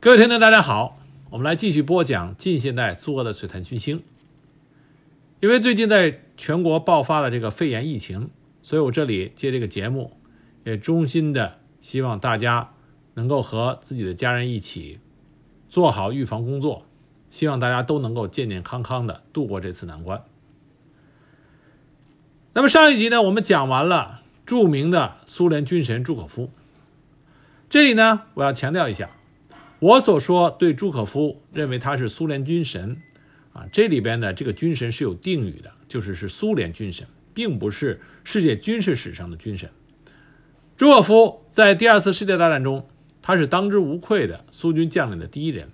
各位听众，大家好，我们来继续播讲近现代苏俄的璀璨群星。因为最近在全国爆发了这个肺炎疫情，所以我这里借这个节目，也衷心的希望大家能够和自己的家人一起做好预防工作，希望大家都能够健健康康的度过这次难关。那么上一集呢，我们讲完了著名的苏联军神朱可夫，这里呢，我要强调一下。我所说对朱可夫认为他是苏联军神，啊，这里边的这个军神是有定语的，就是是苏联军神，并不是世界军事史上的军神。朱可夫在第二次世界大战中，他是当之无愧的苏军将领的第一人，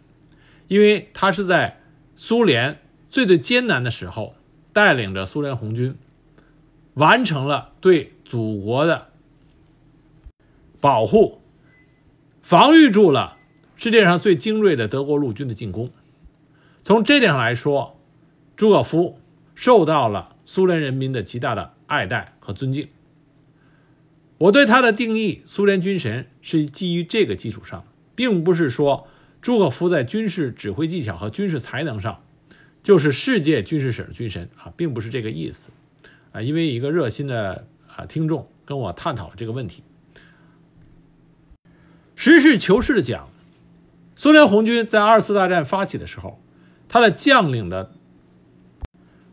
因为他是在苏联最最艰难的时候，带领着苏联红军，完成了对祖国的保护，防御住了。世界上最精锐的德国陆军的进攻，从这点上来说，朱可夫受到了苏联人民的极大的爱戴和尊敬。我对他的定义，苏联军神是基于这个基础上，并不是说朱可夫在军事指挥技巧和军事才能上就是世界军事史的军神啊，并不是这个意思啊。因为一个热心的啊听众跟我探讨了这个问题，实事求是的讲。苏联红军在二次大战发起的时候，他的将领的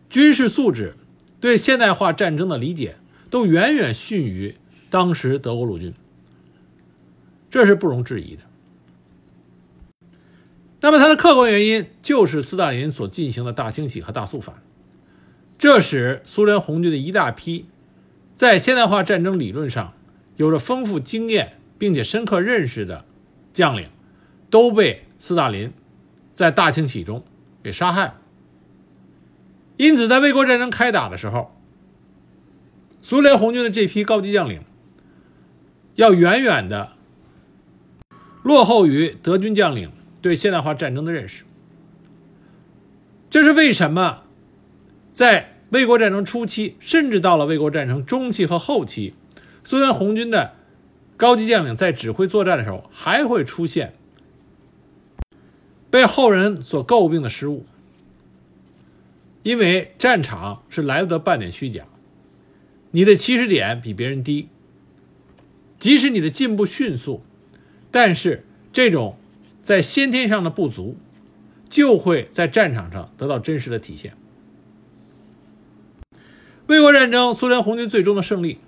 军事素质、对现代化战争的理解，都远远逊于当时德国陆军，这是不容置疑的。那么，它的客观原因就是斯大林所进行的大清洗和大肃反，这使苏联红军的一大批在现代化战争理论上有着丰富经验并且深刻认识的将领。都被斯大林在大清洗中给杀害了。因此，在卫国战争开打的时候，苏联红军的这批高级将领要远远的落后于德军将领对现代化战争的认识。这是为什么？在卫国战争初期，甚至到了卫国战争中期和后期，苏联红军的高级将领在指挥作战的时候，还会出现。被后人所诟病的失误，因为战场是来不得半点虚假，你的起始点比别人低，即使你的进步迅速，但是这种在先天上的不足，就会在战场上得到真实的体现。卫国战争，苏联红军最终的胜利，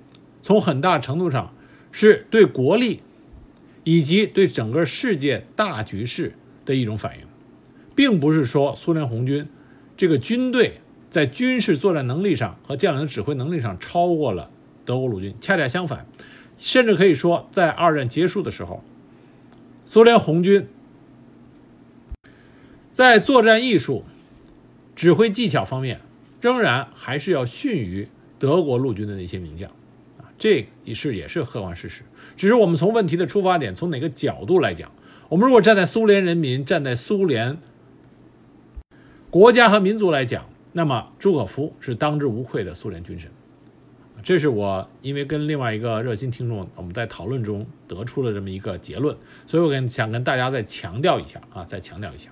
从很大程度上是对国力以及对整个世界大局势。的一种反应，并不是说苏联红军这个军队在军事作战能力上和将领指挥能力上超过了德国陆军，恰恰相反，甚至可以说，在二战结束的时候，苏联红军在作战艺术、指挥技巧方面，仍然还是要逊于德国陆军的那些名将啊，这也是也是客观事实。只是我们从问题的出发点，从哪个角度来讲。我们如果站在苏联人民、站在苏联国家和民族来讲，那么朱可夫是当之无愧的苏联军神。这是我因为跟另外一个热心听众我们在讨论中得出了这么一个结论，所以我跟想跟大家再强调一下啊，再强调一下。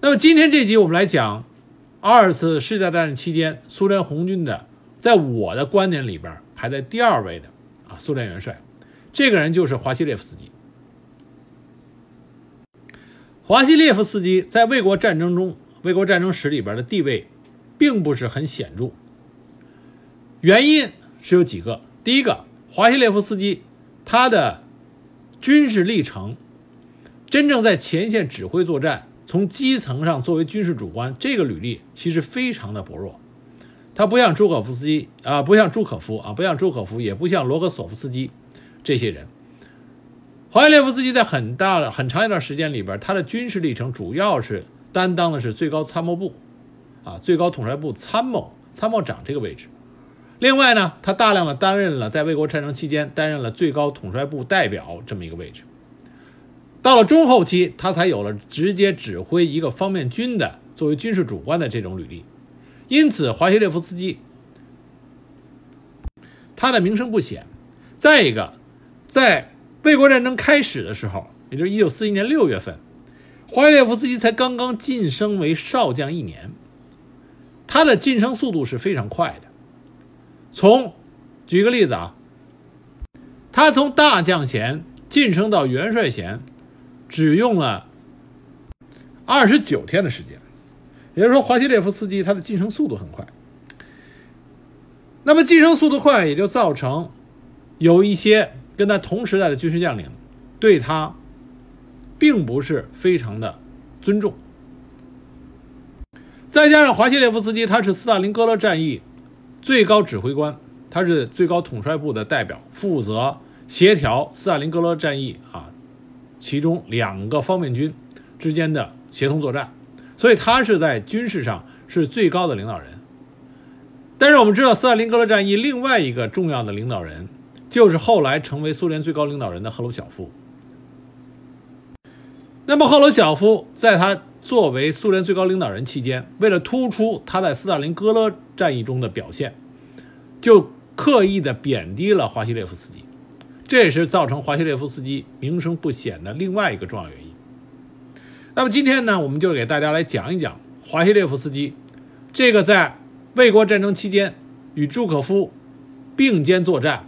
那么今天这集我们来讲二次世界大战期间苏联红军的，在我的观点里边排在第二位的啊苏联元帅，这个人就是华西列夫斯基。华西列夫斯基在卫国战争中，卫国战争史里边的地位，并不是很显著。原因是有几个。第一个，华西列夫斯基他的军事历程，真正在前线指挥作战，从基层上作为军事主官，这个履历其实非常的薄弱。他不像朱可夫斯基啊，不像朱可夫啊，不像朱可夫，也不像罗格索夫斯基这些人。华西列夫斯基在很大的很长一段时间里边，他的军事历程主要是担当的是最高参谋部，啊，最高统帅部参谋参谋长这个位置。另外呢，他大量的担任了在卫国战争期间担任了最高统帅部代表这么一个位置。到了中后期，他才有了直接指挥一个方面军的作为军事主官的这种履历。因此，华西列夫斯基他的名声不显。再一个，在卫国战争开始的时候，也就是1941年6月份，华西列夫斯基才刚刚晋升为少将一年，他的晋升速度是非常快的。从举个例子啊，他从大将衔晋升到元帅衔，只用了二十九天的时间。也就是说，华西列夫斯基他的晋升速度很快。那么晋升速度快，也就造成有一些跟他同时代的军事将领对他并不是非常的尊重。再加上华西列夫斯基他是斯大林格勒战役最高指挥官，他是最高统帅部的代表，负责协调斯大林格勒战役啊，其中两个方面军之间的协同作战。所以他是在军事上是最高的领导人，但是我们知道斯大林格勒战役另外一个重要的领导人，就是后来成为苏联最高领导人的赫鲁晓夫。那么赫鲁晓夫在他作为苏联最高领导人期间，为了突出他在斯大林格勒战役中的表现，就刻意的贬低了华西列夫斯基，这也是造成华西列夫斯基名声不显的另外一个重要原因。那么今天呢，我们就给大家来讲一讲华西列夫斯基，这个在卫国战争期间与朱可夫并肩作战，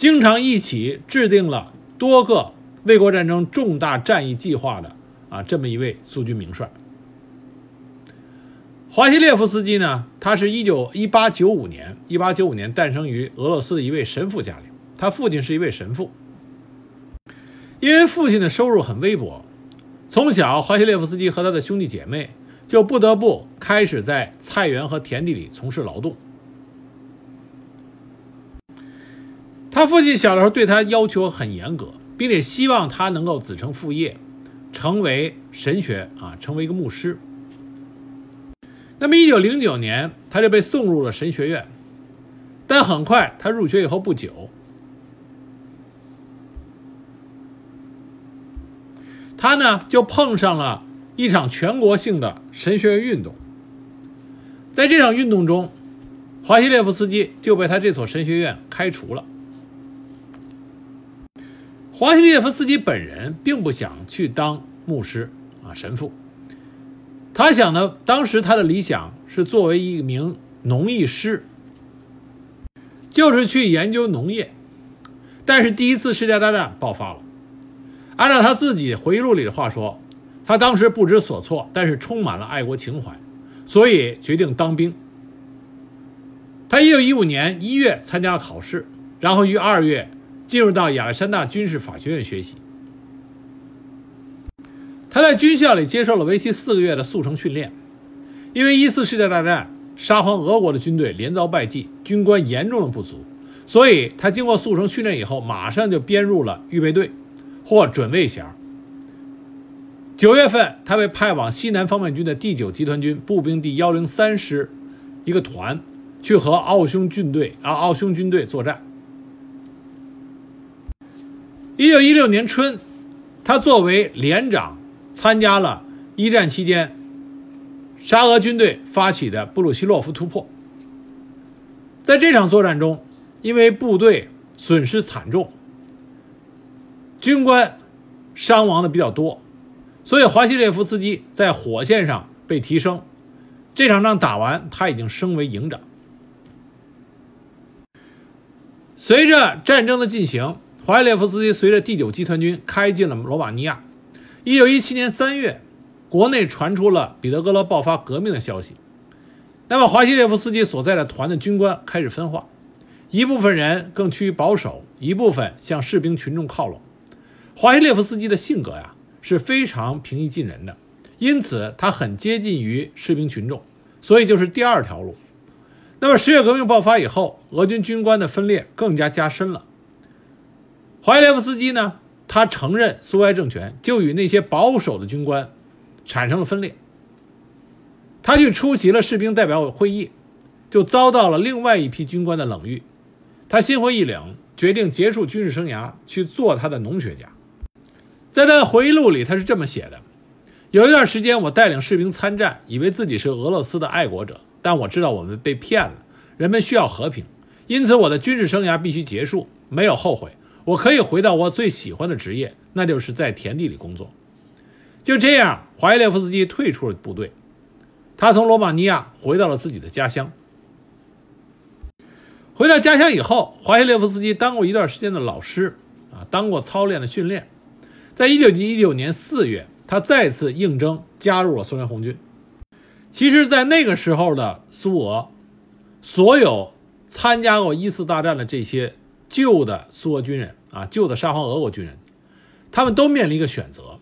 经常一起制定了多个卫国战争重大战役计划的啊这么一位苏军名帅。华西列夫斯基呢，他是一九一八九五年一八九五年诞生于俄罗斯的一位神父家里，他父亲是一位神父，因为父亲的收入很微薄。从小，华西列夫斯基和他的兄弟姐妹就不得不开始在菜园和田地里从事劳动。他父亲小的时候对他要求很严格，并且希望他能够子承父业，成为神学啊，成为一个牧师。那么，一九零九年，他就被送入了神学院，但很快他入学以后不久。他呢，就碰上了一场全国性的神学院运动。在这场运动中，华西列夫斯基就被他这所神学院开除了。华西列夫斯基本人并不想去当牧师啊，神父。他想呢，当时他的理想是作为一名农艺师，就是去研究农业。但是第一次世界大战爆发了。按照他自己回忆录里的话说，他当时不知所措，但是充满了爱国情怀，所以决定当兵。他一九一五年一月参加了考试，然后于二月进入到亚历山大军事法学院学习。他在军校里接受了为期四个月的速成训练。因为一次世界大战，沙皇俄国的军队连遭败绩，军官严重的不足，所以他经过速成训练以后，马上就编入了预备队。或准尉衔。九月份，他被派往西南方面军的第九集团军步兵第幺零三师一个团，去和奥匈军队啊奥匈军队作战。一九一六年春，他作为连长参加了一战期间沙俄军队发起的布鲁希洛夫突破。在这场作战中，因为部队损失惨重。军官伤亡的比较多，所以华西列夫斯基在火线上被提升。这场仗打完，他已经升为营长。随着战争的进行，华西列夫斯基随着第九集团军开进了罗马尼亚。一九一七年三月，国内传出了彼得格勒爆发革命的消息。那么，华西列夫斯基所在的团的军官开始分化，一部分人更趋于保守，一部分向士兵群众靠拢。华西列夫斯基的性格呀是非常平易近人的，因此他很接近于士兵群众，所以就是第二条路。那么十月革命爆发以后，俄军军官的分裂更加加深了。华西列夫斯基呢，他承认苏维埃政权，就与那些保守的军官产生了分裂。他去出席了士兵代表会议，就遭到了另外一批军官的冷遇。他心灰意冷，决定结束军事生涯，去做他的农学家。在他的回忆录里，他是这么写的：有一段时间，我带领士兵参战，以为自己是俄罗斯的爱国者，但我知道我们被骗了。人们需要和平，因此我的军事生涯必须结束。没有后悔，我可以回到我最喜欢的职业，那就是在田地里工作。就这样，华西列夫斯基退出了部队，他从罗马尼亚回到了自己的家乡。回到家乡以后，华西列夫斯基当过一段时间的老师，啊，当过操练的训练。在一九一九年四月，他再次应征加入了苏联红军。其实，在那个时候的苏俄，所有参加过一次大战的这些旧的苏俄军人啊，旧的沙皇俄国军人，他们都面临一个选择：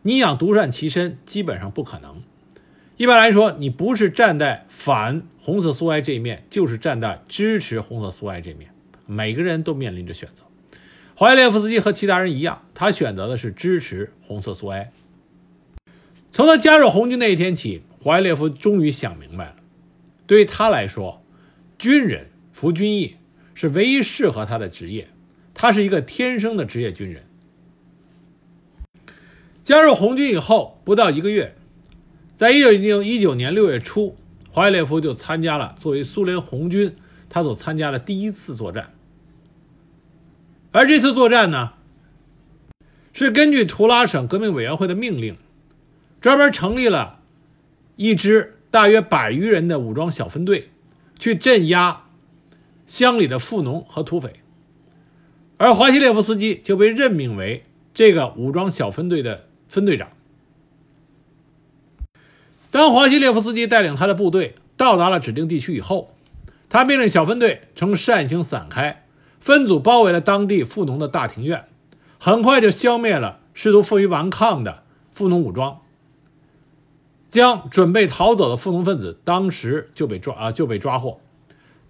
你想独善其身，基本上不可能。一般来说，你不是站在反红色苏埃这一面，就是站在支持红色苏埃这一面。每个人都面临着选择。华列夫斯基和其他人一样，他选择的是支持红色苏埃。从他加入红军那一天起，华列夫终于想明白了，对于他来说，军人服军役是唯一适合他的职业。他是一个天生的职业军人。加入红军以后不到一个月。在一九一九年六月初，华西列夫就参加了作为苏联红军他所参加的第一次作战。而这次作战呢，是根据图拉省革命委员会的命令，专门成立了一支大约百余人的武装小分队，去镇压乡里的富农和土匪。而华西列夫斯基就被任命为这个武装小分队的分队长。当华西列夫斯基带领他的部队到达了指定地区以后，他命令小分队呈扇形散开，分组包围了当地富农的大庭院，很快就消灭了试图负隅顽抗的富农武装，将准备逃走的富农分子当时就被抓啊就被抓获。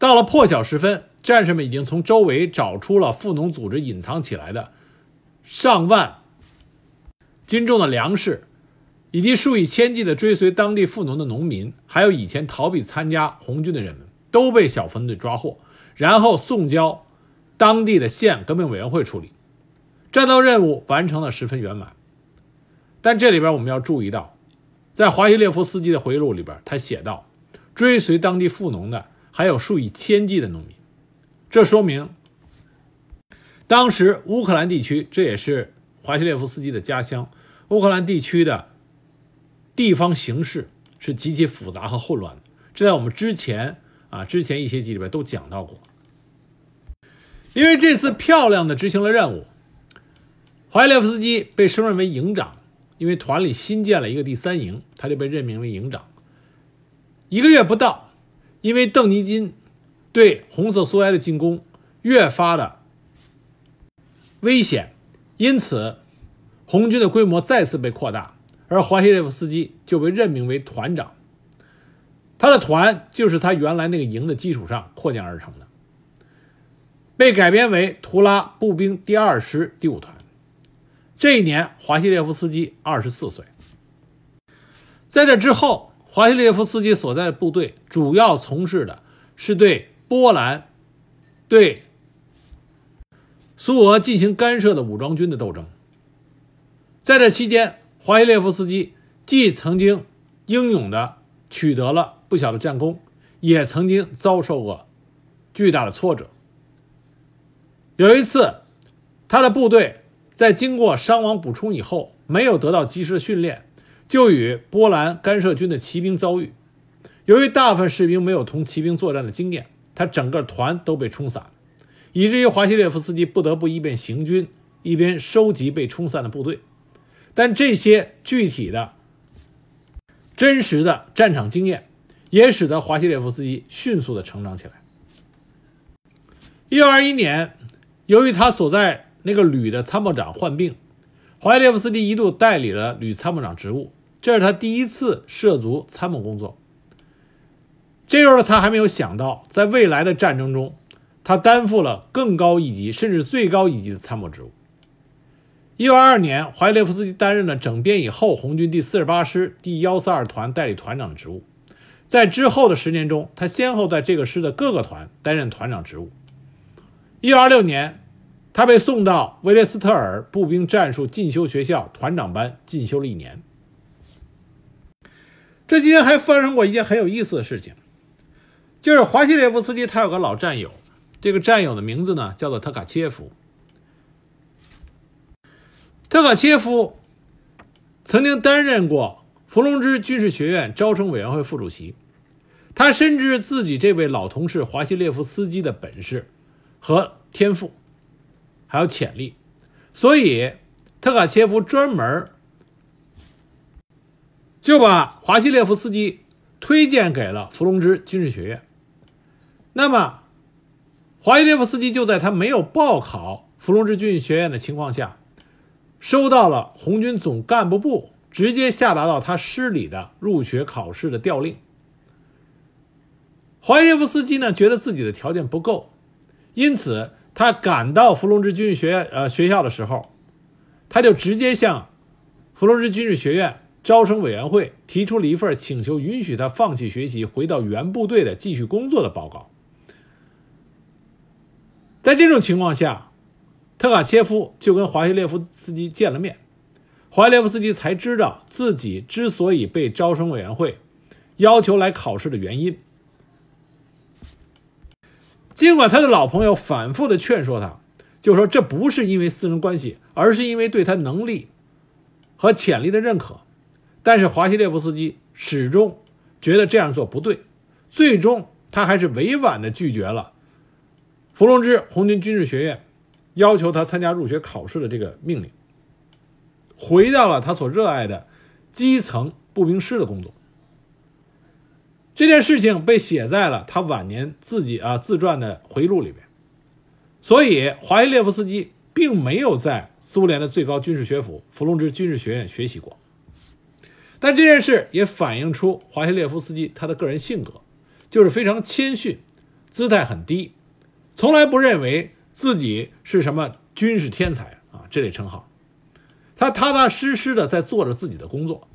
到了破晓时分，战士们已经从周围找出了富农组织隐藏起来的上万斤重的粮食。以及数以千计的追随当地富农的农民，还有以前逃避参加红军的人们，都被小分队抓获，然后送交当地的县革命委员会处理。战斗任务完成的十分圆满。但这里边我们要注意到，在华西列夫斯基的回忆录里边，他写道：追随当地富农的还有数以千计的农民。这说明，当时乌克兰地区，这也是华西列夫斯基的家乡，乌克兰地区的。地方形势是极其复杂和混乱的，这在我们之前啊之前一些集里边都讲到过。因为这次漂亮的执行了任务，华西列夫斯基被升任为营长，因为团里新建了一个第三营，他就被任命为营长。一个月不到，因为邓尼金对红色苏维埃的进攻越发的危险，因此红军的规模再次被扩大。而华西列夫斯基就被任命为团长，他的团就是他原来那个营的基础上扩建而成的，被改编为图拉步兵第二师第五团。这一年，华西列夫斯基二十四岁。在这之后，华西列夫斯基所在的部队主要从事的是对波兰、对苏俄进行干涉的武装军的斗争。在这期间，华西列夫斯基既曾经英勇的取得了不小的战功，也曾经遭受过巨大的挫折。有一次，他的部队在经过伤亡补充以后，没有得到及时的训练，就与波兰干涉军的骑兵遭遇。由于大部分士兵没有同骑兵作战的经验，他整个团都被冲散，以至于华西列夫斯基不得不一边行军，一边收集被冲散的部队。但这些具体的、真实的战场经验，也使得华西列夫斯基迅速的成长起来。一九二一年，由于他所在那个旅的参谋长患病，华西列夫斯基一度代理了旅参谋长职务，这是他第一次涉足参谋工作。这时候他还没有想到，在未来的战争中，他担负了更高一级，甚至最高一级的参谋职务。一九二二年，怀列夫斯基担任了整编以后红军第四十八师第幺四二团代理团长的职务。在之后的十年中，他先后在这个师的各个团担任团长职务。一九二六年，他被送到威列斯特尔步兵战术进修学校团长班进修了一年。这期间还发生过一件很有意思的事情，就是华西列夫斯基他有个老战友，这个战友的名字呢叫做特卡切夫。特卡切夫曾经担任过伏龙芝军事学院招生委员会副主席，他深知自己这位老同事华西列夫斯基的本事和天赋，还有潜力，所以特卡切夫专门就把华西列夫斯基推荐给了伏龙芝军事学院。那么，华西列夫斯基就在他没有报考伏龙芝军事学院的情况下，收到了红军总干部部直接下达到他师里的入学考试的调令。华西列夫斯基呢，觉得自己的条件不够，因此他赶到伏龙芝军事学院呃学校的时候，他就直接向伏龙芝军事学院。招生委员会提出了一份请求，允许他放弃学习，回到原部队的继续工作的报告。在这种情况下，特卡切夫就跟华西列夫斯基见了面，华西列夫斯基才知道自己之所以被招生委员会要求来考试的原因。尽管他的老朋友反复的劝说他，就说这不是因为私人关系，而是因为对他能力和潜力的认可。但是华西列夫斯基始终觉得这样做不对，最终他还是委婉地拒绝了伏龙芝红军军事学院要求他参加入学考试的这个命令，回到了他所热爱的基层步兵师的工作。这件事情被写在了他晚年自己啊自传的回忆录里面，所以华西列夫斯基并没有在苏联的最高军事学府伏龙芝军事学院学习过。但这件事也反映出华西列夫斯基他的个人性格，就是非常谦逊，姿态很低，从来不认为自己是什么军事天才啊这类称号。他踏踏实实的在做着自己的工作。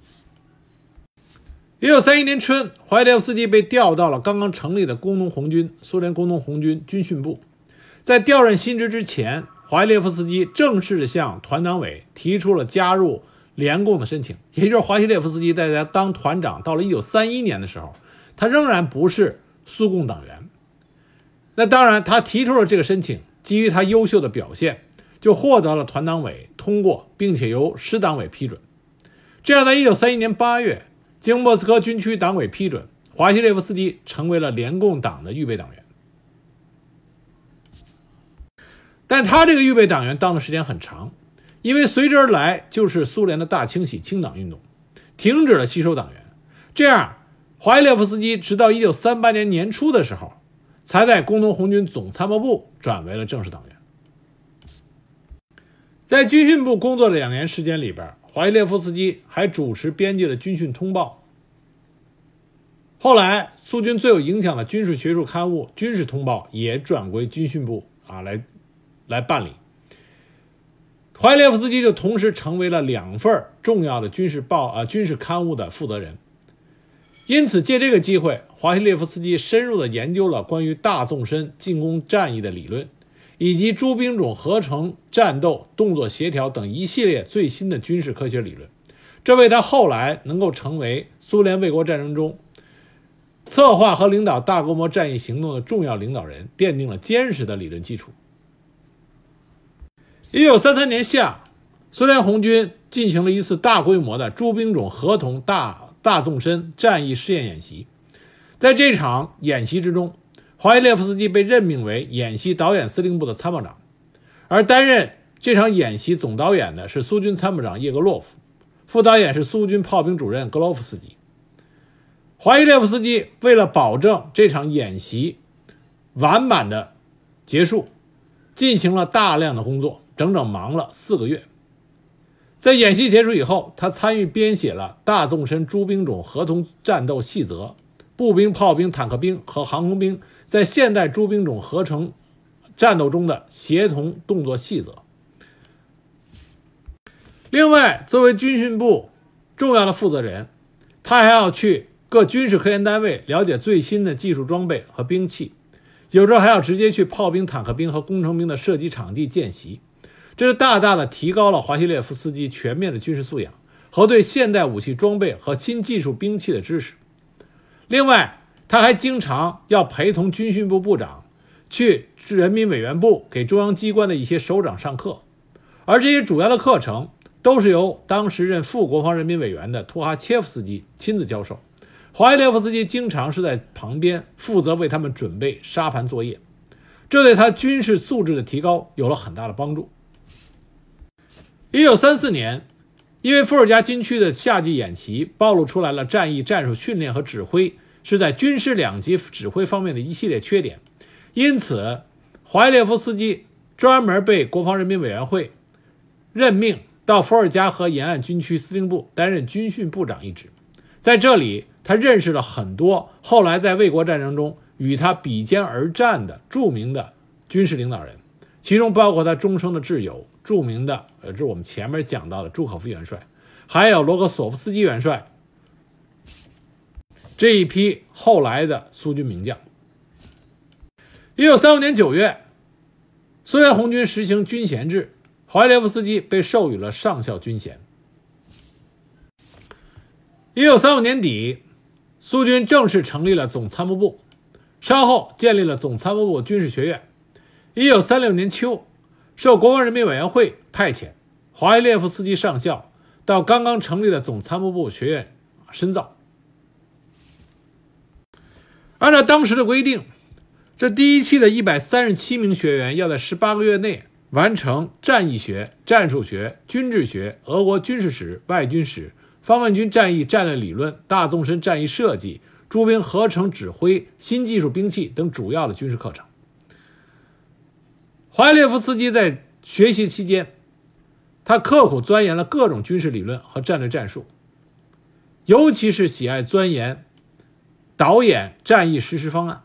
一九三一年春，华西列夫斯基被调到了刚刚成立的工农红军（苏联工农红军军训部）。在调任新职之前，华西列夫斯基正式的向团党委提出了加入。联共的申请，也就是华西列夫斯基在他当团长到了一九三一年的时候，他仍然不是苏共党员。那当然，他提出了这个申请，基于他优秀的表现，就获得了团党委通过，并且由师党委批准。这样，在一九三一年八月，经莫斯科军区党委批准，华西列夫斯基成为了联共党的预备党员。但他这个预备党员当的时间很长。因为随之而来就是苏联的大清洗清党运动，停止了吸收党员。这样，华伊列夫斯基直到1938年年初的时候，才在工农红军总参谋部转为了正式党员。在军训部工作的两年时间里边，华伊列夫斯基还主持编辑了军训通报。后来，苏军最有影响的军事学术刊物《军事通报》也转归军训部啊来来办理。华列夫斯基就同时成为了两份重要的军事报啊军事刊物的负责人，因此借这个机会，华西列夫斯基深入的研究了关于大纵深进攻战役的理论，以及诸兵种合成战斗、动作协调等一系列最新的军事科学理论，这为他后来能够成为苏联卫国战争中 策划和领导大规模战役行动的重要领导人奠定了坚实的理论基础。一九三三年夏，苏联红军进行了一次大规模的诸兵种合同大大纵深战役试验演习。在这场演习之中，华伊列夫斯基被任命为演习导演司令部的参谋长，而担任这场演习总导演的是苏军参谋长叶格洛夫，副导演是苏军炮兵主任格罗夫斯基。华伊列夫斯基为了保证这场演习完满的结束，进行了大量的工作。整整忙了四个月，在演习结束以后，他参与编写了大纵深诸兵种合同战斗细则、步兵、炮兵、坦克兵和航空兵在现代诸兵种合成战斗中的协同动作细则。另外，作为军训部重要的负责人，他还要去各军事科研单位了解最新的技术装备和兵器，有时候还要直接去炮兵、坦克兵和工程兵的射击场地见习。这是大大的提高了华西列夫斯基全面的军事素养和对现代武器装备和新技术兵器的知识。另外，他还经常要陪同军训部部长去人民委员部给中央机关的一些首长上课，而这些主要的课程都是由当时任副国防人民委员的托哈切夫斯基亲自教授。华西列夫斯基经常是在旁边负责为他们准备沙盘作业，这对他军事素质的提高有了很大的帮助。一九三四年，因为伏尔加军区的夏季演习暴露出来了战役战术训练和指挥是在军师两级指挥方面的一系列缺点，因此华西列夫斯基专门被国防人民委员会任命到伏尔加河沿岸军区司令部担任军训部长一职，在这里。他认识了很多后来在卫国战争中与他比肩而战的著名的军事领导人，其中包括他终生的挚友，著名的呃，这是我们前面讲到的朱可夫元帅，还有罗格索夫斯基元帅这一批后来的苏军名将。一九三五年九月，苏联红军实行军衔制，华列夫斯基被授予了上校军衔。一九三五年底。苏军正式成立了总参谋部，稍后建立了总参谋部军事学院。一九三六年秋，受国防人民委员会派遣，华伊列夫斯基上校到刚刚成立的总参谋部学院深造。按照当时的规定，这第一期的一百三十七名学员要在十八个月内完成战役学、战术学、军制学、俄国军事史、外军史。方面军战役战略理论、大纵深战役设计、诸兵合成指挥、新技术兵器等主要的军事课程。华列夫斯基在学习期间，他刻苦钻研了各种军事理论和战略战术，尤其是喜爱钻研、导演战役实施方案。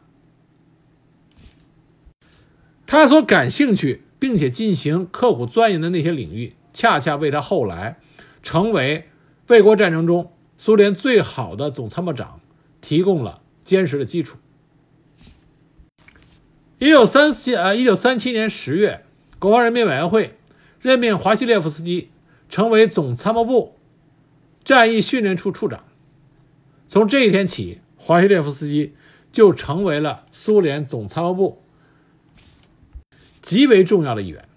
他所感兴趣并且进行刻苦钻研的那些领域，恰恰为他后来成为。卫国战争中，苏联最好的总参谋长提供了坚实的基础。一九三七呃，一九三七年十月，国防人民委员会任命华西列夫斯基成为总参谋部战役训练处处长。从这一天起，华西列夫斯基就成为了苏联总参谋部极为重要的一员。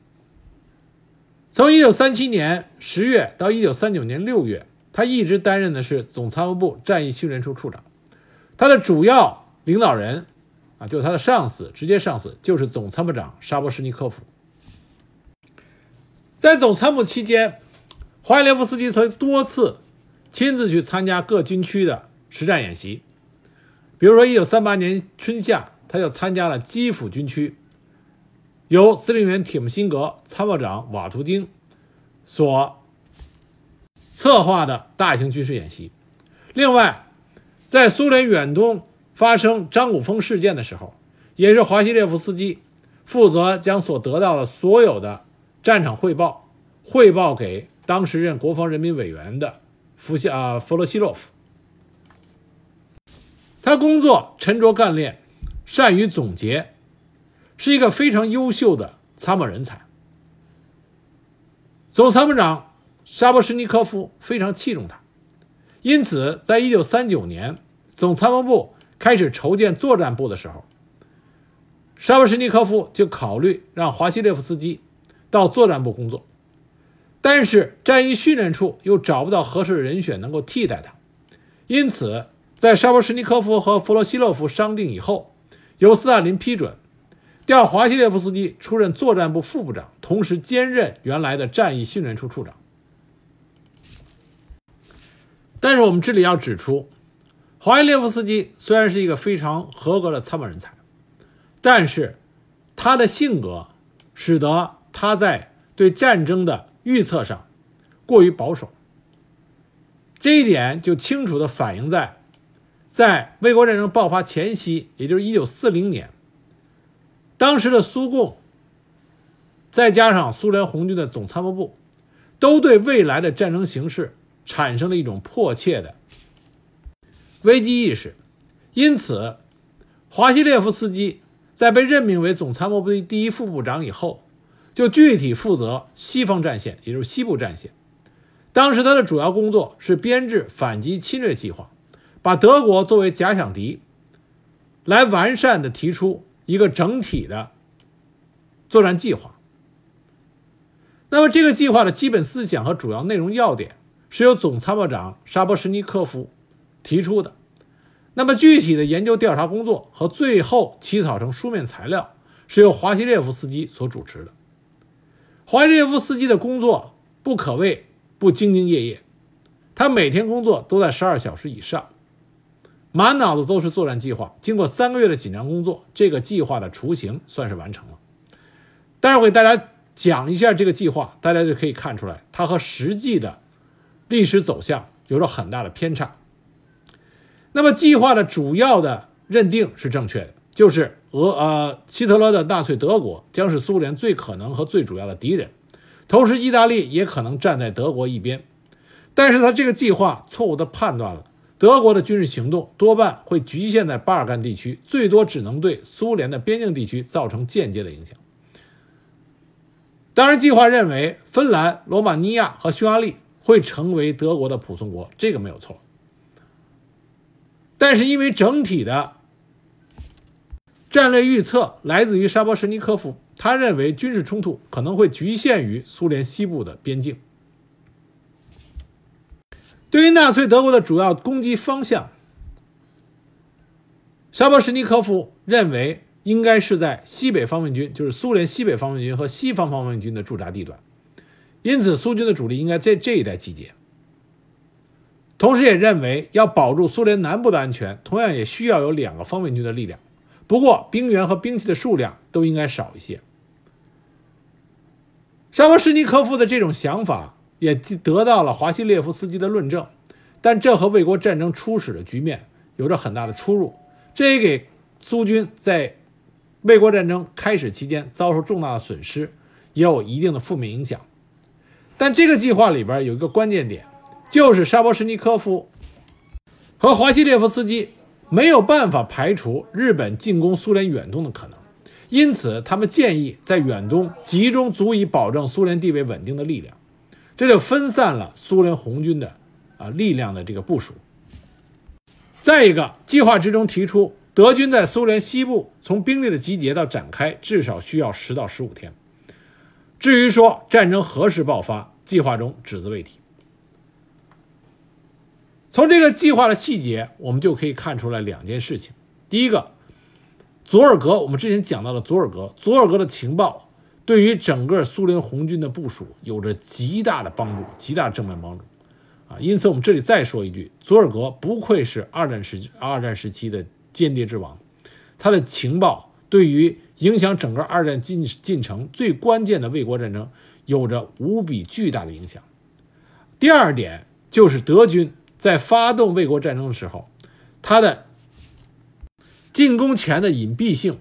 从一九三七年十月到一九三九年六月。他一直担任的是总参谋部战役训练处处长，他的主要领导人就是他的上司，直接上司就是总参谋长沙波什尼科夫。在总参谋期间，华列夫斯基曾多次亲自去参加各军区的实战演习，比如说1938年春夏，他就参加了基辅军区，由司令员铁木辛格、参谋长瓦图京所。策划的大型军事演习。另外，在苏联远东发生张古峰事件的时候，也是华西列夫斯基负责将所得到的所有的战场汇报汇报给当时任国防人民委员的弗西啊弗罗西洛夫。他工作沉着干练，善于总结，是一个非常优秀的参谋人才。总参谋长。沙波什尼科夫非常器重他，因此，在一九三九年总参谋部开始筹建作战部的时候，沙波什尼科夫就考虑让华西列夫斯基到作战部工作，但是战役训练处又找不到合适的人选能够替代他，因此，在沙波什尼科夫和弗罗西洛夫商定以后，由斯大林批准调华西列夫斯基出任作战部副部长，同时兼任原来的战役训练处处长。但是我们这里要指出，华伊列夫斯基虽然是一个非常合格的参谋人才，但是他的性格使得他在对战争的预测上过于保守。这一点就清楚地反映在在卫国战争爆发前夕，也就是1940年，当时的苏共再加上苏联红军的总参谋部，都对未来的战争形势。产生了一种迫切的危机意识，因此，华西列夫斯基在被任命为总参谋部第一副部长以后，就具体负责西方战线，也就是西部战线。当时他的主要工作是编制反击侵略计划，把德国作为假想敌，来完善的提出一个整体的作战计划。那么这个计划的基本思想和主要内容要点是由总参谋长沙波什尼科夫提出的。那么具体的研究调查工作和最后起草成书面材料是由华西列夫斯基所主持的。华西列夫斯基的工作不可谓不兢兢业业，他每天工作都在十二小时以上，满脑子都是作战计划。经过三个月的紧张工作，这个计划的雏形算是完成了。待会给大家讲一下这个计划，大家就可以看出来，它和实际的历史走向有着很大的偏差。那么，计划的主要的认定是正确的，就是俄呃希特勒的纳粹德国将是苏联最可能和最主要的敌人，同时意大利也可能站在德国一边。但是他这个计划错误的判断了德国的军事行动多半会局限在巴尔干地区，最多只能对苏联的边境地区造成间接的影响。当然，计划认为芬兰、罗马尼亚和匈牙利会成为德国的仆从国，这个没有错。但是因为整体的战略预测来自于沙波什尼科夫，他认为军事冲突可能会局限于苏联西部的边境。对于纳粹德国的主要攻击方向，沙波什尼科夫认为应该是在西北方面军，就是苏联西北方面军和西方方面军的驻扎地段，因此苏军的主力应该在这一带集结。同时也认为，要保住苏联南部的安全，同样也需要有两个方面军的力量。不过，兵员和兵器的数量都应该少一些。沙波什尼科夫的这种想法也得到了华西列夫斯基的论证，但这和卫国战争初始的局面有着很大的出入，这也给苏军在卫国战争开始期间遭受重大的损失，也有一定的负面影响。但这个计划里边有一个关键点。就是沙波什尼科夫和华西列夫斯基没有办法排除日本进攻苏联远东的可能，因此他们建议在远东集中足以保证苏联地位稳定的力量，这就分散了苏联红军的啊力量的这个部署。再一个，计划之中提出，德军在苏联西部从兵力的集结到展开至少需要十到十五天。至于说战争何时爆发，计划中只字未提。从这个计划的细节，我们就可以看出来两件事情。第一个，佐尔格，我们之前讲到了佐尔格，佐尔格的情报对于整个苏联红军的部署有着极大的帮助，极大正面帮助啊。因此，我们这里再说一句，佐尔格不愧是二战时二战时期的间谍之王，他的情报对于影响整个二战进进程最关键的卫国战争有着无比巨大的影响。第二点就是德军。在发动卫国战争的时候，他的进攻前的隐蔽性、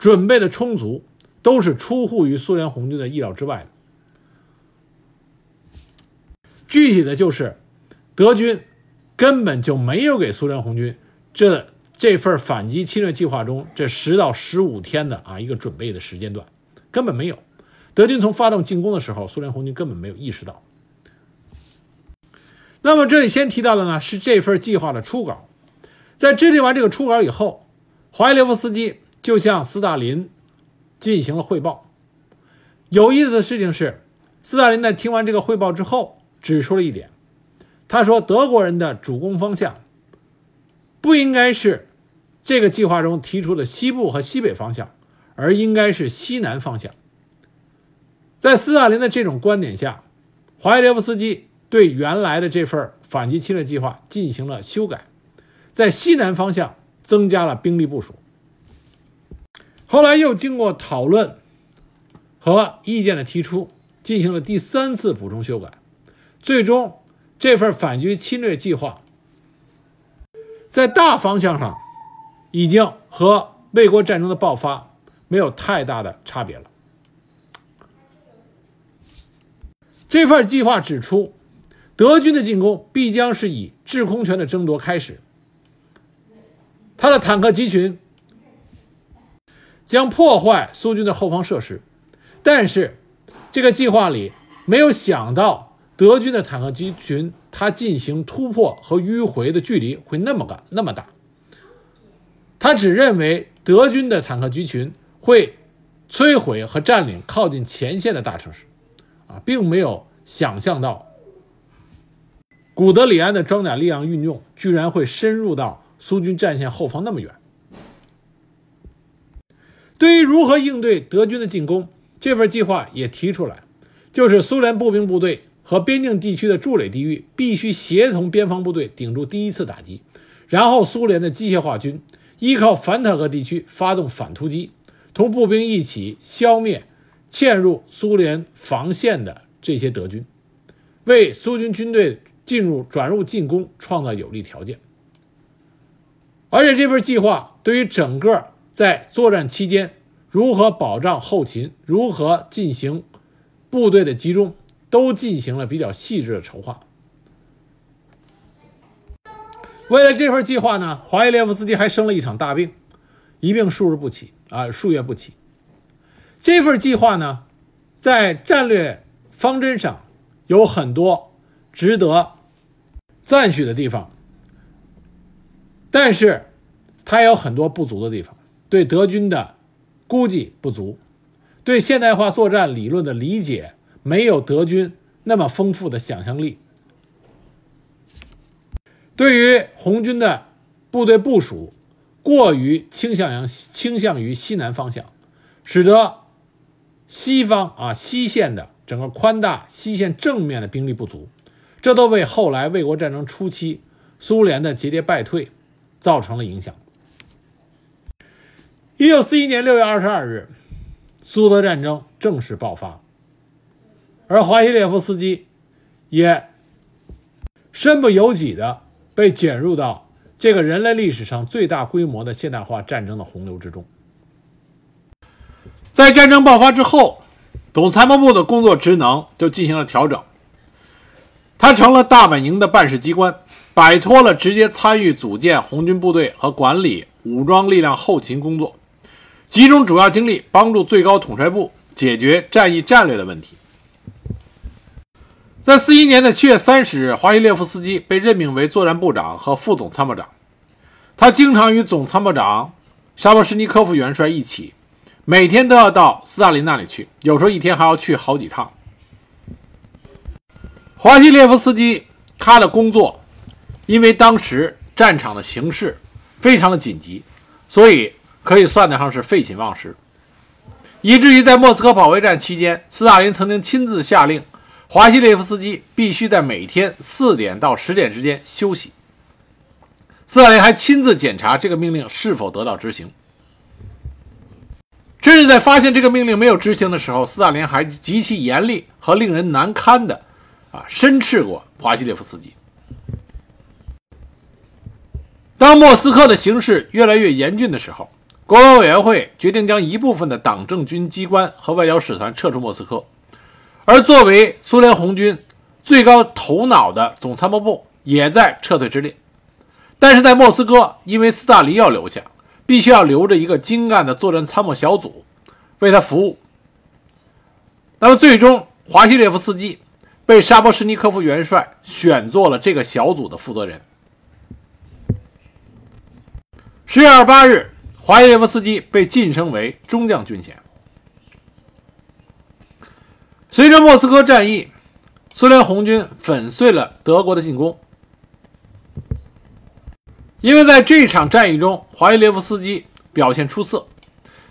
准备的充足，都是出乎于苏联红军的意料之外的。具体的就是，德军根本就没有给苏联红军这这份反击侵略计划中这十到十五天的啊一个准备的时间段，根本没有。德军从发动进攻的时候，苏联红军根本没有意识到。那么这里先提到的呢是这份计划的初稿，在制定完这个初稿以后，华伊列夫斯基就向斯大林进行了汇报。有意思的事情是，斯大林在听完这个汇报之后，指出了一点，他说德国人的主攻方向不应该是这个计划中提出的西部和西北方向，而应该是西南方向。在斯大林的这种观点下，华伊列夫斯基。对原来的这份反击侵略计划进行了修改，在西南方向增加了兵力部署。后来又经过讨论和意见的提出，进行了第三次补充修改，最终这份反击侵略计划在大方向上已经和卫国战争的爆发没有太大的差别了。这份计划指出。德军的进攻必将是以制空权的争夺开始，他的坦克集群将破坏苏军的后方设施，但是这个计划里没有想到德军的坦克集群它进行突破和迂回的距离会那么大那么大，他只认为德军的坦克集群会摧毁和占领靠近前线的大城市，啊，并没有想象到古德里安的装甲力量运用居然会深入到苏军战线后方那么远。对于如何应对德军的进攻，这份计划也提出来，就是苏联步兵部队和边境地区的筑垒地域必须协同边防部队顶住第一次打击，然后苏联的机械化军依靠反坦克地区发动反突击，同步兵一起消灭嵌入苏联防线的这些德军，为苏军军队进入转入进攻创造有利条件。而且这份计划对于整个在作战期间如何保障后勤、如何进行部队的集中，都进行了比较细致的筹划。为了这份计划呢，华伊列夫斯基还生了一场大病，一病数日不起啊，数月不起。这份计划呢，在战略方针上有很多值得赞许的地方，但是它也有很多不足的地方，对德军的估计不足，对现代化作战理论的理解没有德军那么丰富的想象力。对于红军的部队部署，过于倾向于倾向于西南方向，使得西方啊西线的整个宽大西线正面的兵力不足，这都为后来卫国战争初期苏联的节节败退造成了影响。一九四一年六月二十二日，苏德战争正式爆发，而华西列夫斯基也身不由己的。被卷入到这个人类历史上最大规模的现代化战争的洪流之中。在战争爆发之后，总参谋部的工作职能就进行了调整，他成了大本营的办事机关，摆脱了直接参与组建红军部队和管理武装力量后勤工作，集中主要精力帮助最高统帅部解决战役战略的问题。在四一年的七月三十日，华西列夫斯基被任命为作战部长和副总参谋长。他经常与总参谋长沙波什尼科夫元帅一起，每天都要到斯大林那里去，有时候一天还要去好几趟。华西列夫斯基他的工作，因为当时战场的形势非常的紧急，所以可以算得上是废寝忘食，以至于在莫斯科保卫战期间，斯大林曾经亲自下令。华西列夫斯基必须在每天四点到十点之间休息。斯大林还亲自检查这个命令是否得到执行。甚至在发现这个命令没有执行的时候，斯大林还极其严厉和令人难堪的啊申斥过华西列夫斯基。当莫斯科的形势越来越严峻的时候，国防委员会决定将一部分的党政军机关和外交使团撤出莫斯科。而作为苏联红军最高头脑的总参谋部也在撤退之列，但是在莫斯科，因为斯大林要留下，必须要留着一个精干的作战参谋小组为他服务。那么，最终华西列夫斯基被沙波什尼科夫元帅选做了这个小组的负责人。十月二十八日，华西列夫斯基被晋升为中将军衔。随着莫斯科战役，苏联红军粉碎了德国的进攻。因为在这场战役中，华伊列夫斯基表现出色，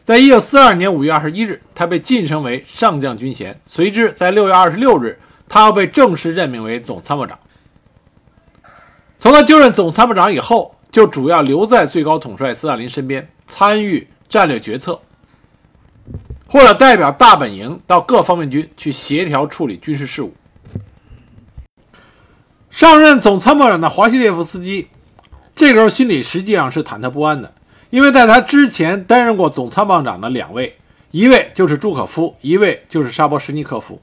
在一九四二年五月二十一日，他被晋升为上将军衔。随之，在六月二十六日，他要被正式任命为总参谋长。从他就任总参谋长以后，就主要留在最高统帅斯大林身边，参与战略决策。或者代表大本营到各方面军去协调处理军事事务。上任总参谋长的华西列夫斯基，这个时候心里实际上是忐忑不安的，因为在他之前担任过总参谋长的两位，一位就是朱可夫，一位就是沙波什尼科夫。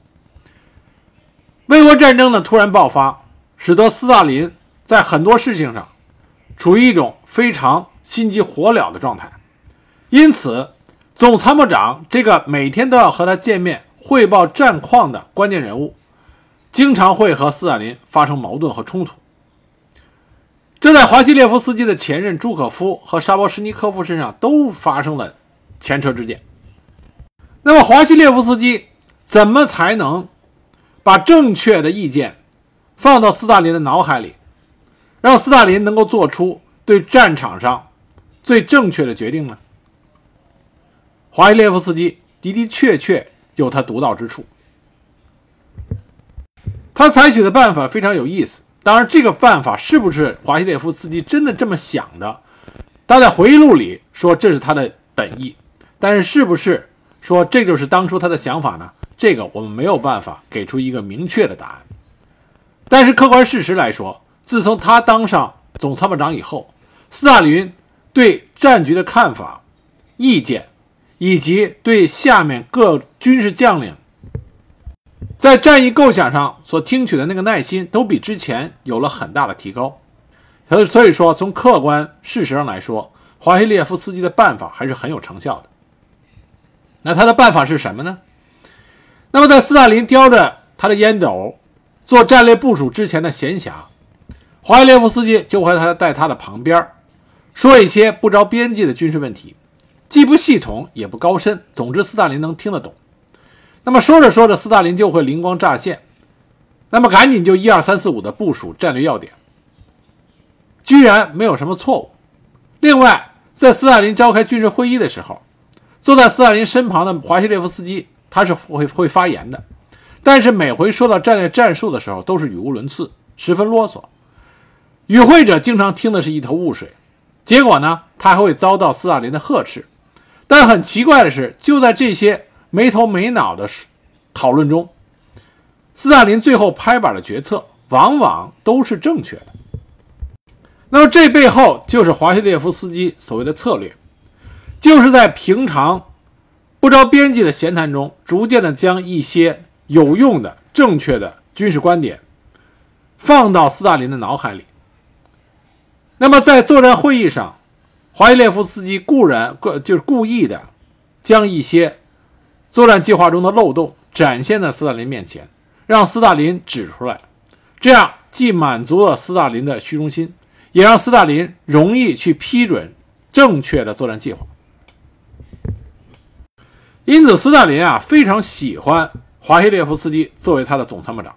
卫国战争的突然爆发，使得斯大林在很多事情上处于一种非常心急火燎的状态，因此。总参谋长这个每天都要和他见面汇报战况的关键人物，经常会和斯大林发生矛盾和冲突。这在华西列夫斯基的前任朱可夫和沙波什尼科夫身上都发生了前车之鉴。那么华西列夫斯基怎么才能把正确的意见放到斯大林的脑海里，让斯大林能够做出对战场上最正确的决定呢？华西列夫斯基的的确确有他独到之处。他采取的办法非常有意思。当然，这个办法是不是华西列夫斯基真的这么想的？他在回忆录里说这是他的本意，但是是不是说这就是当初他的想法呢？这个我们没有办法给出一个明确的答案。但是客观事实来说，自从他当上总参谋长以后，斯大林对战局的看法、意见。以及对下面各军事将领在战役构想上所听取的那个耐心，都比之前有了很大的提高。所，所以说从客观事实上来说，华西列夫斯基的办法还是很有成效的。那他的办法是什么呢？那么，在斯大林叼着他的烟斗做战略部署之前的闲暇，华西列夫斯基就会他在他的旁边说一些不着边际的军事问题。既不系统也不高深，总之斯大林能听得懂。那么说着说着，斯大林就会灵光乍现，那么赶紧就一二三四五的部署战略要点，居然没有什么错误。另外，在斯大林召开军事会议的时候，坐在斯大林身旁的华西列夫斯基他是会会发言的，但是每回说到战略战术的时候，都是语无伦次，十分啰嗦，与会者经常听的是一头雾水。结果呢，他还会遭到斯大林的呵斥。但很奇怪的是，就在这些没头没脑的讨论中，斯大林最后拍板的决策往往都是正确的。那么这背后就是华西列夫斯基所谓的策略，就是在平常不着边际的闲谈中，逐渐的将一些有用的、正确的军事观点放到斯大林的脑海里。那么在作战会议上。华西列夫斯基固然故就是故意的，将一些作战计划中的漏洞展现在斯大林面前，让斯大林指出来，这样既满足了斯大林的虚荣心，也让斯大林容易去批准正确的作战计划。因此，斯大林啊非常喜欢华西列夫斯基作为他的总参谋长，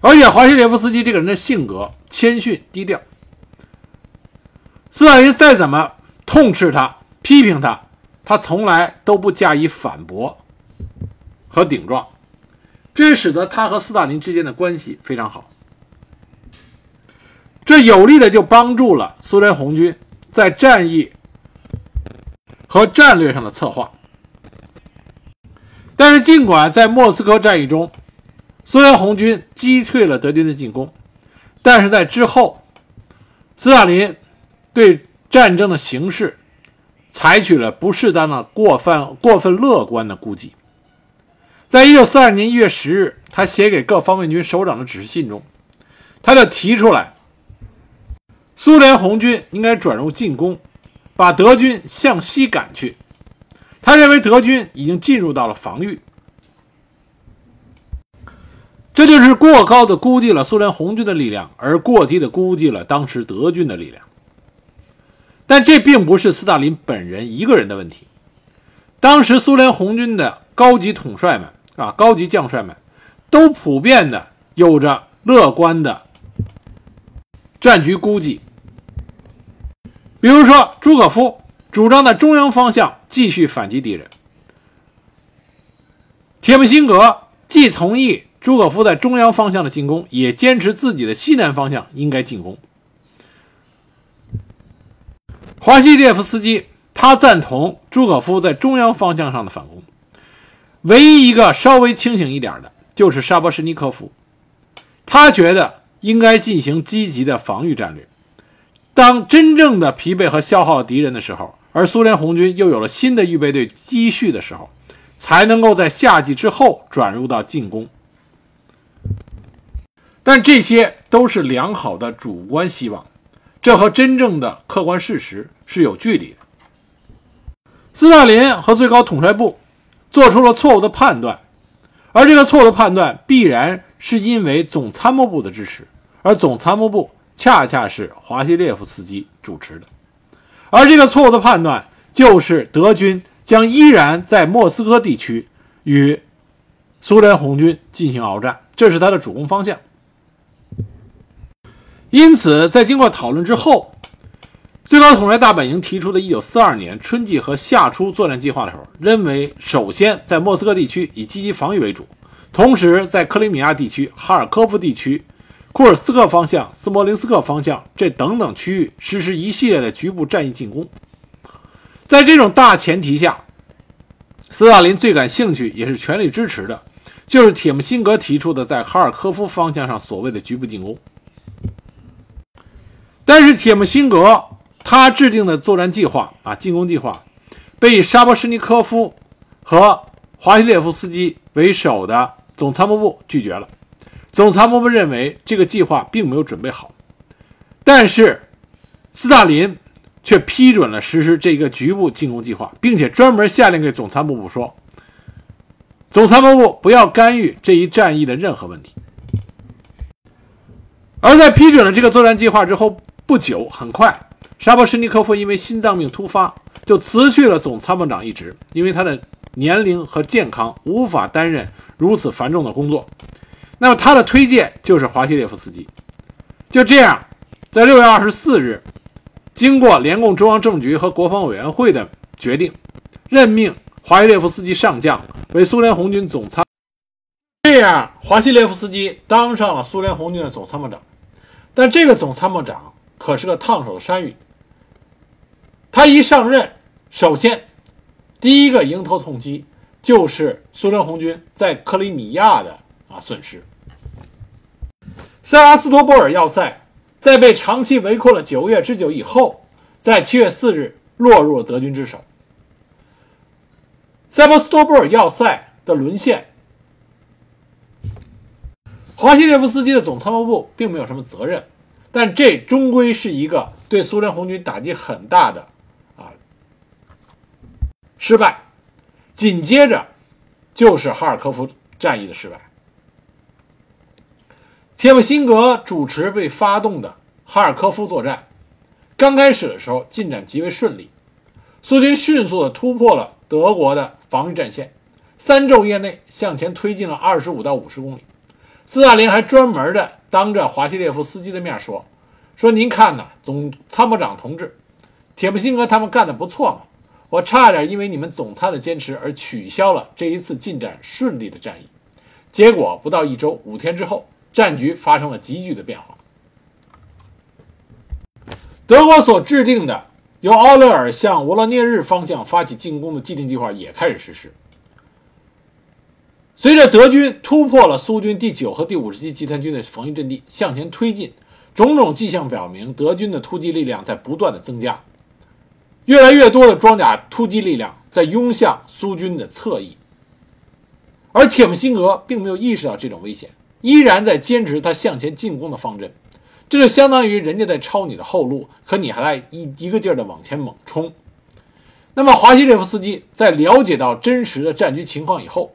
而且华西列夫斯基这个人的性格谦逊低调。斯大林再怎么痛斥他、批评他，他从来都不加以反驳和顶撞，这使得他和斯大林之间的关系非常好。这有力的就帮助了苏联红军在战役和战略上的策划。但是，尽管在莫斯科战役中，苏联红军击退了德军的进攻，但是在之后，斯大林。对战争的形势采取了不适当的、过分、过分乐观的估计。在一九四二年一月十日，他写给各方面军首长的指示信中，他就提出来，苏联红军应该转入进攻，把德军向西赶去。他认为德军已经进入到了防御，这就是过高的估计了苏联红军的力量，而过低的估计了当时德军的力量。但这并不是斯大林本人一个人的问题。当时苏联红军的高级统帅们啊，高级将帅们，都普遍的有着乐观的战局估计。比如说，朱可夫主张在中央方向继续反击敌人；铁木辛格既同意朱可夫在中央方向的进攻，也坚持自己的西南方向应该进攻。华西列夫斯基他赞同朱可夫在中央方向上的反攻，唯一一个稍微清醒一点的，就是沙波什尼科夫，他觉得应该进行积极的防御战略。当真正的疲惫和消耗敌人的时候，而苏联红军又有了新的预备队积蓄的时候，才能够在夏季之后转入到进攻。但这些都是良好的主观希望。这和真正的客观事实是有距离的。斯大林和最高统帅部做出了错误的判断，而这个错误的判断必然是因为总参谋部的支持，而总参谋部恰恰是华西列夫斯基主持的，而这个错误的判断就是德军将依然在莫斯科地区与苏联红军进行鏖战，这是他的主攻方向。因此，在经过讨论之后，最高统帅大本营提出的1942年春季和夏初作战计划的时候，认为首先在莫斯科地区以积极防御为主，同时在克里米亚地区、哈尔科夫地区、库尔斯克方向、斯摩棱斯克方向这等等区域实施一系列的局部战役进攻。在这种大前提下，斯大林最感兴趣也是全力支持的，就是铁木辛格提出的在哈尔科夫方向上所谓的局部进攻。但是铁木辛格他制定的作战计划啊，进攻计划，被沙波什尼科夫和华西列夫斯基为首的总参谋部拒绝了。总参谋部认为这个计划并没有准备好，但是斯大林却批准了实施这个局部进攻计划，并且专门下令给总参谋部说：“总参谋部不要干预这一战役的任何问题。”而在批准了这个作战计划之后。不久，很快，沙波什尼科夫因为心脏病突发，就辞去了总参谋长一职，因为他的年龄和健康无法担任如此繁重的工作。那么他的推荐就是华西列夫斯基。就这样，在六月二十四日，经过联共中央政局和国防委员会的决定，任命华西列夫斯基上将为苏联红军总参。这样，华西列夫斯基当上了苏联红军的总参谋长。但这个总参谋长。可是个烫手的山芋。他一上任，首先第一个迎头痛击就是苏联红军在克里米亚的啊损失。塞拉斯托波尔要塞在被长期围困了九月之久以后，在七月四日落入了德军之手。塞巴斯托波尔要塞的沦陷，华西列夫斯基的总参谋部并没有什么责任。但这终归是一个对苏联红军打击很大的啊失败，紧接着就是哈尔科夫战役的失败。铁木辛格主持被发动的哈尔科夫作战，刚开始的时候进展极为顺利，苏军迅速的突破了德国的防御战线，三昼夜内向前推进了二十五到五十公里。斯大林还专门的。当着华西列夫斯基的面说：“说您看呐，总参谋长同志，铁木辛格他们干得不错嘛。我差点因为你们总参的坚持而取消了这一次进展顺利的战役。结果不到一周，五天之后，战局发生了急剧的变化。德国所制定的由奥勒尔向沃罗涅日方向发起进攻的既定计划也开始实施。”随着德军突破了苏军第九和第五十七集团军的防御阵地，向前推进，种种迹象表明，德军的突击力量在不断的增加，越来越多的装甲突击力量在拥向苏军的侧翼。而铁木辛格并没有意识到这种危险，依然在坚持他向前进攻的方针，这就相当于人家在抄你的后路，可你还在一一个劲儿的往前猛冲。那么，华西列夫斯基在了解到真实的战局情况以后，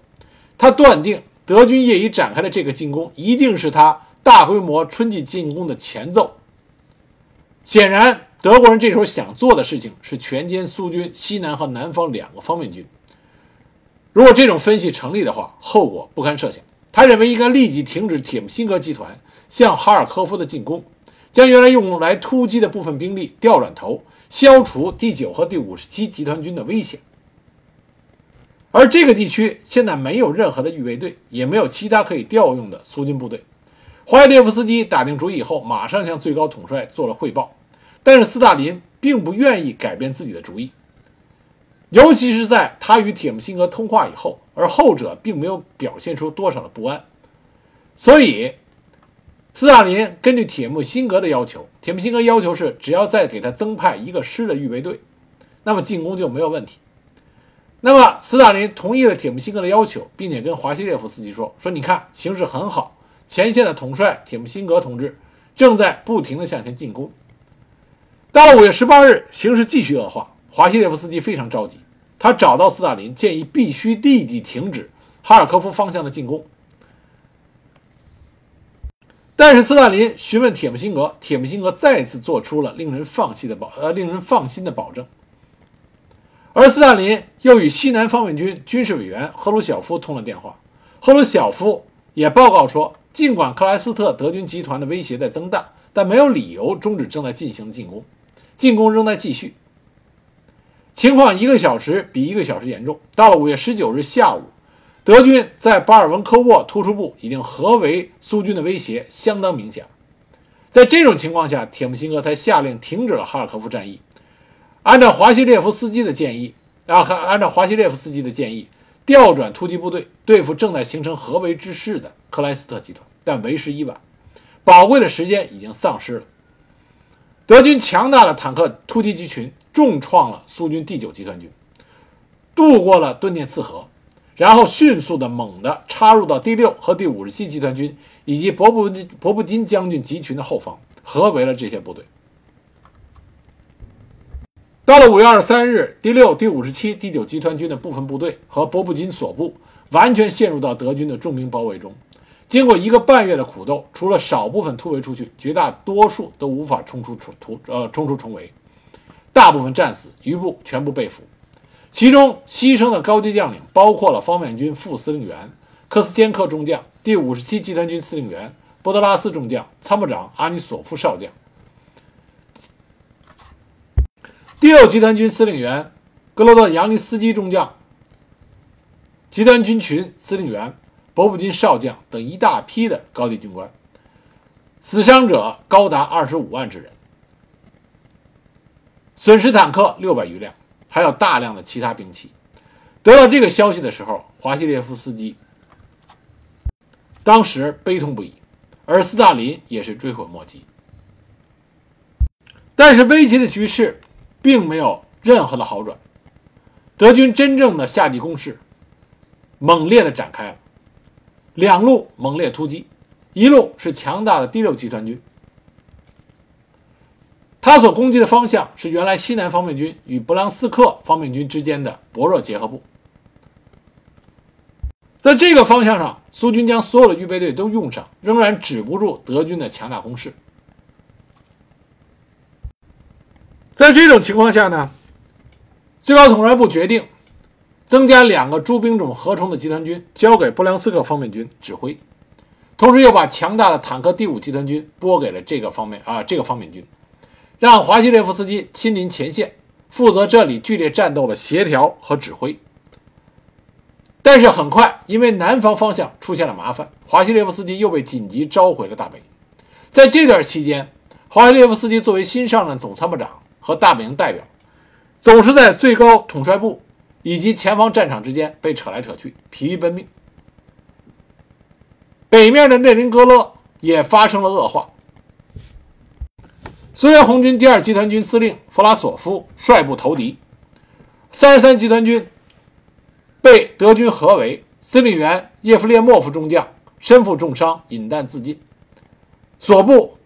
他断定，德军业已展开的这个进攻一定是他大规模春季进攻的前奏。显然，德国人这时候想做的事情是全歼苏军西南和南方两个方面军。如果这种分析成立的话，后果不堪设想。他认为应该立即停止铁木辛格集团向哈尔科夫的进攻，将原来用来突击的部分兵力调转头，消除第九和第五十七集团军的危险。而这个地区现在没有任何的预备队，也没有其他可以调用的苏军部队。华耶列夫斯基打定主意以后，马上向最高统帅做了汇报。但是斯大林并不愿意改变自己的主意，尤其是在他与铁木辛格通话以后，而后者并没有表现出多少的不安。所以，斯大林根据铁木辛格的要求，铁木辛格要求是只要再给他增派一个师的预备队，那么进攻就没有问题。那么，斯大林同意了铁木辛格的要求，并且跟华西列夫斯基说：“说你看，形势很好，前线的统帅铁木辛格同志正在不停地向前进攻。”到了五月十八日，形势继续恶化，华西列夫斯基非常着急，他找到斯大林，建议必须立即停止哈尔科夫方向的进攻。但是，斯大林询问铁木辛格，铁木辛格再次做出了令人放弃的保呃令人放心的保证。而斯大林又与西南方面军军事委员赫鲁晓夫通了电话，赫鲁晓夫也报告说，尽管克莱斯特德军集团的威胁在增大，但没有理由终止正在进行的进攻，进攻仍在继续。情况一个小时比一个小时严重。到了五月十九日下午，德军在巴尔文科沃突出部已经合围苏军的威胁相当明显。在这种情况下，铁木辛格才下令停止了哈尔科夫战役。按照华西列夫斯基的建议，啊，按照华西列夫斯基的建议，调转突击部队对付正在形成合围之势的克莱斯特集团，但为时已晚，宝贵的时间已经丧失了。德军强大的坦克突击集群重创了苏军第九集团军，渡过了顿涅茨河，然后迅速的、猛地插入到第六和第五十七集团军以及博布博布金将军集群的后方，合围了这些部队。到了五月二十三日，第六、第五十七、第九集团军的部分部队和博布金所部完全陷入到德军的重兵包围中。经过一个半月的苦斗，除了少部分突围出去，绝大多数都无法冲出重突呃冲出重围，大部分战死，余部全部被俘。其中牺牲的高级将领包括了方面军副司令员科斯坚克中将、第五十七集团军司令员波德拉斯中将、参谋长阿尼索夫少将。第六集团军司令员格罗德扬尼斯基中将、集团军群司令员博布金少将等一大批的高级军官，死伤者高达二十五万之人，损失坦克六百余辆，还有大量的其他兵器。得到这个消息的时候，华西列夫斯基当时悲痛不已，而斯大林也是追悔莫及。但是危急的局势。并没有任何的好转，德军真正的下地攻势猛烈的展开了，两路猛烈突击，一路是强大的第六集团军，他所攻击的方向是原来西南方面军与布朗斯克方面军之间的薄弱结合部，在这个方向上，苏军将所有的预备队都用上，仍然止不住德军的强大攻势。在这种情况下呢，最高统帅部决定增加两个诸兵种合成的集团军，交给布良斯克方面军指挥，同时又把强大的坦克第五集团军拨给了这个方面啊这个方面军，让华西列夫斯基亲临前线，负责这里剧烈战斗的协调和指挥。但是很快，因为南方方向出现了麻烦，华西列夫斯基又被紧急召回了大本营。在这段期间，华西列夫斯基作为新上任总参谋长。和大本营代表总是在最高统帅部以及前方战场之间被扯来扯去，疲于奔命。北面的内林格勒也发生了恶化。苏联红军第二集团军司令弗拉索夫率部投敌，三十三集团军被德军合围，司令员叶夫列莫夫中将身负重伤，饮弹自尽，所部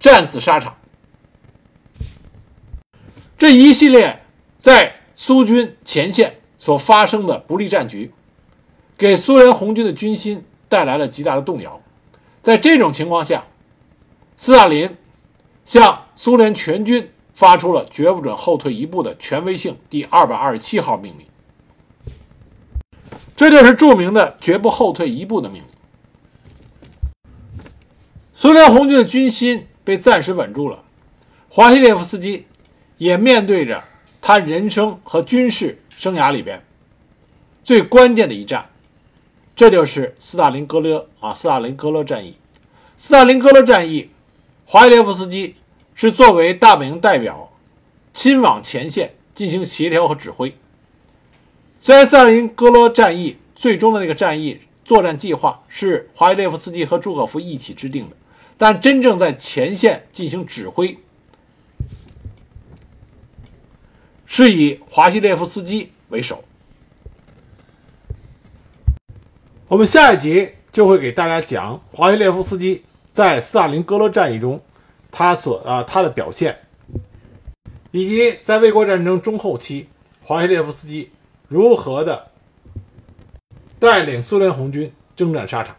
战死沙场。这一系列在苏军前线所发生的不利战局，给苏联红军的军心带来了极大的动摇。在这种情况下，斯大林向苏联全军发出了绝不准后退一步的权威性第二百二十七号命令。这就是著名的“绝不后退一步”的命令。苏联红军的军心被暂时稳住了，华西列夫斯基。也面对着他人生和军事生涯里边最关键的一战，这就是斯大林格勒啊，斯大林格勒战役。斯大林格勒战役，华伊列夫斯基是作为大本营代表亲往前线进行协调和指挥。虽然斯大林格勒战役最终的那个战役作战计划是华伊列夫斯基和朱可夫一起制定的，但真正在前线进行指挥。是以华西列夫斯基为首。我们下一集就会给大家讲华西列夫斯基在斯大林格勒战役中他所啊他的表现，以及在卫国战争中后期华西列夫斯基如何的带领苏联红军征战沙场。